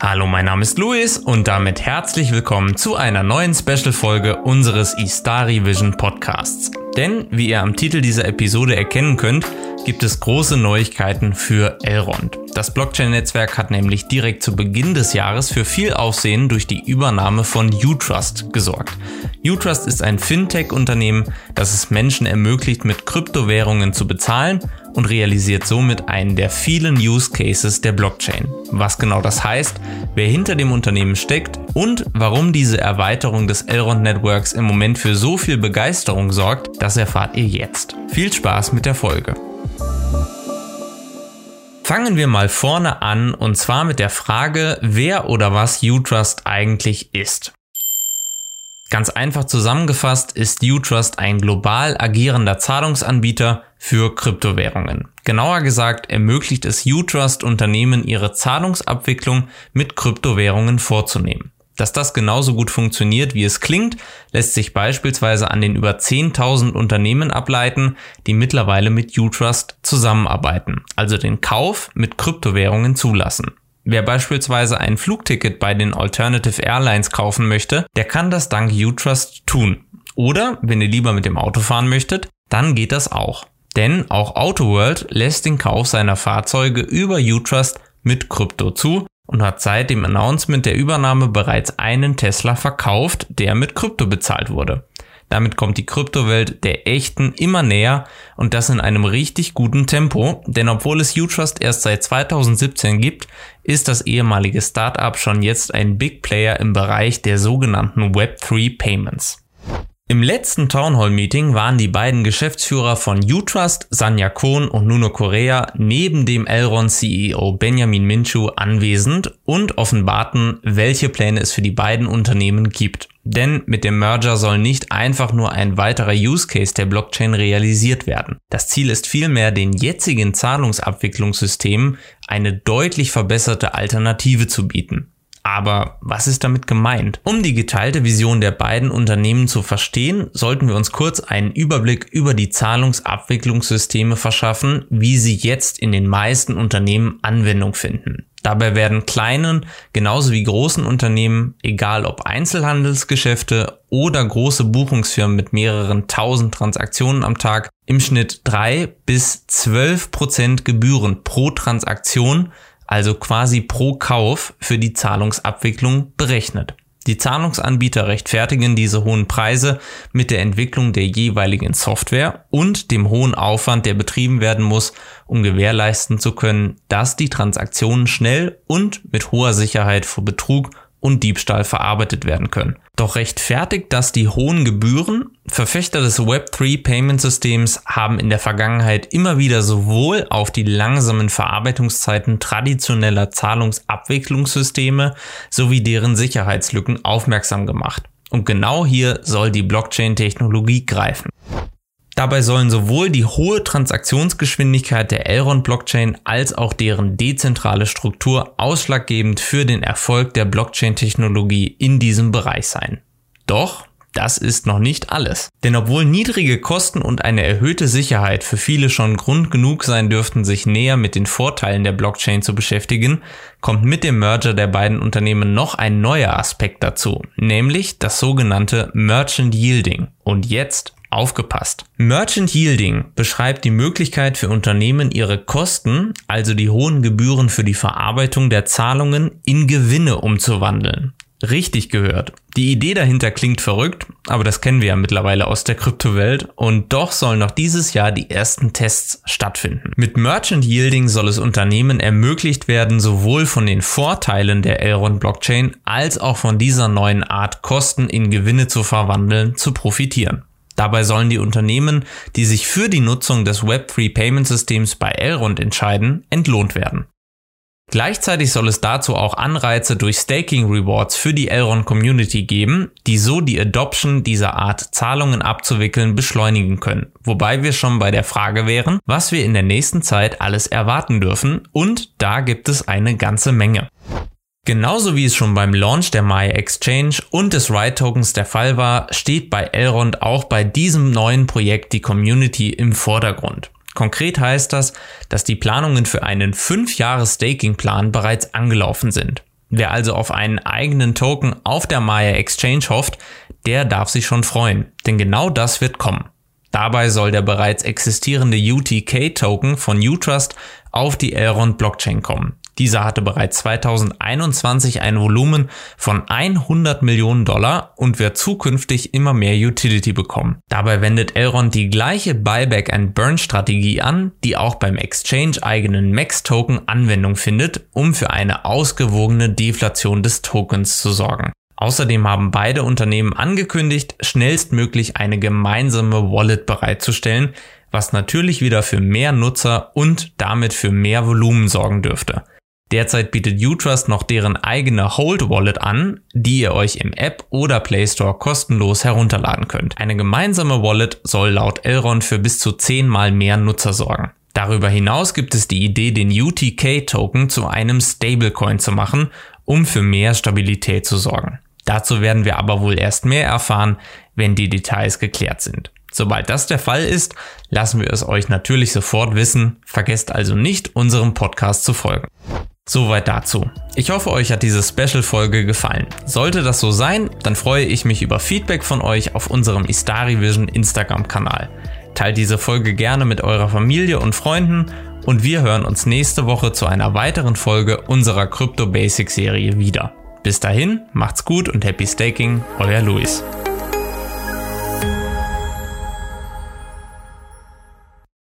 Hallo, mein Name ist Luis und damit herzlich willkommen zu einer neuen Special-Folge unseres Istari Vision Podcasts. Denn, wie ihr am Titel dieser Episode erkennen könnt, gibt es große Neuigkeiten für Elrond. Das Blockchain-Netzwerk hat nämlich direkt zu Beginn des Jahres für viel Aufsehen durch die Übernahme von Utrust gesorgt. Utrust ist ein Fintech-Unternehmen, das es Menschen ermöglicht, mit Kryptowährungen zu bezahlen und realisiert somit einen der vielen Use Cases der Blockchain. Was genau das heißt, wer hinter dem Unternehmen steckt und warum diese Erweiterung des Elrond Networks im Moment für so viel Begeisterung sorgt, das erfahrt ihr jetzt. Viel Spaß mit der Folge. Fangen wir mal vorne an und zwar mit der Frage, wer oder was Utrust eigentlich ist. Ganz einfach zusammengefasst ist Utrust ein global agierender Zahlungsanbieter für Kryptowährungen. Genauer gesagt ermöglicht es Utrust Unternehmen ihre Zahlungsabwicklung mit Kryptowährungen vorzunehmen. Dass das genauso gut funktioniert, wie es klingt, lässt sich beispielsweise an den über 10.000 Unternehmen ableiten, die mittlerweile mit Utrust zusammenarbeiten, also den Kauf mit Kryptowährungen zulassen. Wer beispielsweise ein Flugticket bei den Alternative Airlines kaufen möchte, der kann das dank Utrust tun. Oder, wenn ihr lieber mit dem Auto fahren möchtet, dann geht das auch. Denn auch AutoWorld lässt den Kauf seiner Fahrzeuge über Utrust mit Krypto zu und hat seit dem Announcement der Übernahme bereits einen Tesla verkauft, der mit Krypto bezahlt wurde. Damit kommt die Kryptowelt der echten immer näher und das in einem richtig guten Tempo, denn obwohl es Utrust erst seit 2017 gibt, ist das ehemalige Startup schon jetzt ein Big Player im Bereich der sogenannten Web3 Payments. Im letzten Townhall Meeting waren die beiden Geschäftsführer von Utrust, Sanja Kohn und Nuno Correa, neben dem Elrond CEO Benjamin Minchu anwesend und offenbarten, welche Pläne es für die beiden Unternehmen gibt. Denn mit dem Merger soll nicht einfach nur ein weiterer Use Case der Blockchain realisiert werden. Das Ziel ist vielmehr, den jetzigen Zahlungsabwicklungssystemen eine deutlich verbesserte Alternative zu bieten. Aber was ist damit gemeint? Um die geteilte Vision der beiden Unternehmen zu verstehen, sollten wir uns kurz einen Überblick über die Zahlungsabwicklungssysteme verschaffen, wie sie jetzt in den meisten Unternehmen Anwendung finden. Dabei werden kleinen genauso wie großen Unternehmen, egal ob Einzelhandelsgeschäfte oder große Buchungsfirmen mit mehreren tausend Transaktionen am Tag, im Schnitt drei bis zwölf Prozent Gebühren pro Transaktion also quasi pro Kauf für die Zahlungsabwicklung berechnet. Die Zahlungsanbieter rechtfertigen diese hohen Preise mit der Entwicklung der jeweiligen Software und dem hohen Aufwand, der betrieben werden muss, um gewährleisten zu können, dass die Transaktionen schnell und mit hoher Sicherheit vor Betrug und Diebstahl verarbeitet werden können. Doch rechtfertigt das die hohen Gebühren? Verfechter des Web3 Payment Systems haben in der Vergangenheit immer wieder sowohl auf die langsamen Verarbeitungszeiten traditioneller Zahlungsabwicklungssysteme sowie deren Sicherheitslücken aufmerksam gemacht. Und genau hier soll die Blockchain-Technologie greifen. Dabei sollen sowohl die hohe Transaktionsgeschwindigkeit der Elrond-Blockchain als auch deren dezentrale Struktur ausschlaggebend für den Erfolg der Blockchain-Technologie in diesem Bereich sein. Doch das ist noch nicht alles. Denn obwohl niedrige Kosten und eine erhöhte Sicherheit für viele schon Grund genug sein dürften, sich näher mit den Vorteilen der Blockchain zu beschäftigen, kommt mit dem Merger der beiden Unternehmen noch ein neuer Aspekt dazu, nämlich das sogenannte Merchant Yielding. Und jetzt Aufgepasst! Merchant Yielding beschreibt die Möglichkeit für Unternehmen, ihre Kosten, also die hohen Gebühren für die Verarbeitung der Zahlungen, in Gewinne umzuwandeln. Richtig gehört. Die Idee dahinter klingt verrückt, aber das kennen wir ja mittlerweile aus der Kryptowelt und doch sollen noch dieses Jahr die ersten Tests stattfinden. Mit Merchant Yielding soll es Unternehmen ermöglicht werden, sowohl von den Vorteilen der Elrond Blockchain als auch von dieser neuen Art Kosten in Gewinne zu verwandeln, zu profitieren. Dabei sollen die Unternehmen, die sich für die Nutzung des Web3 Payment Systems bei Elrond entscheiden, entlohnt werden. Gleichzeitig soll es dazu auch Anreize durch Staking Rewards für die Elrond Community geben, die so die Adoption dieser Art Zahlungen abzuwickeln beschleunigen können. Wobei wir schon bei der Frage wären, was wir in der nächsten Zeit alles erwarten dürfen und da gibt es eine ganze Menge. Genauso wie es schon beim Launch der Maya Exchange und des Ride Tokens der Fall war, steht bei Elrond auch bei diesem neuen Projekt die Community im Vordergrund. Konkret heißt das, dass die Planungen für einen 5 Jahres Staking-Plan bereits angelaufen sind. Wer also auf einen eigenen Token auf der Maya Exchange hofft, der darf sich schon freuen, denn genau das wird kommen. Dabei soll der bereits existierende UTK-Token von Utrust auf die Elrond Blockchain kommen. Dieser hatte bereits 2021 ein Volumen von 100 Millionen Dollar und wird zukünftig immer mehr Utility bekommen. Dabei wendet Elrond die gleiche Buyback and Burn Strategie an, die auch beim Exchange eigenen Max Token Anwendung findet, um für eine ausgewogene Deflation des Tokens zu sorgen. Außerdem haben beide Unternehmen angekündigt, schnellstmöglich eine gemeinsame Wallet bereitzustellen, was natürlich wieder für mehr Nutzer und damit für mehr Volumen sorgen dürfte. Derzeit bietet Utrust noch deren eigene Hold Wallet an, die ihr euch im App oder Play Store kostenlos herunterladen könnt. Eine gemeinsame Wallet soll laut Elrond für bis zu 10 mal mehr Nutzer sorgen. Darüber hinaus gibt es die Idee, den UTK-Token zu einem Stablecoin zu machen, um für mehr Stabilität zu sorgen. Dazu werden wir aber wohl erst mehr erfahren, wenn die Details geklärt sind. Sobald das der Fall ist, lassen wir es euch natürlich sofort wissen. Vergesst also nicht, unserem Podcast zu folgen. Soweit dazu. Ich hoffe, euch hat diese Special-Folge gefallen. Sollte das so sein, dann freue ich mich über Feedback von euch auf unserem Istari Vision Instagram-Kanal. Teilt diese Folge gerne mit eurer Familie und Freunden und wir hören uns nächste Woche zu einer weiteren Folge unserer Crypto Basic Serie wieder. Bis dahin, macht's gut und happy staking, euer Luis.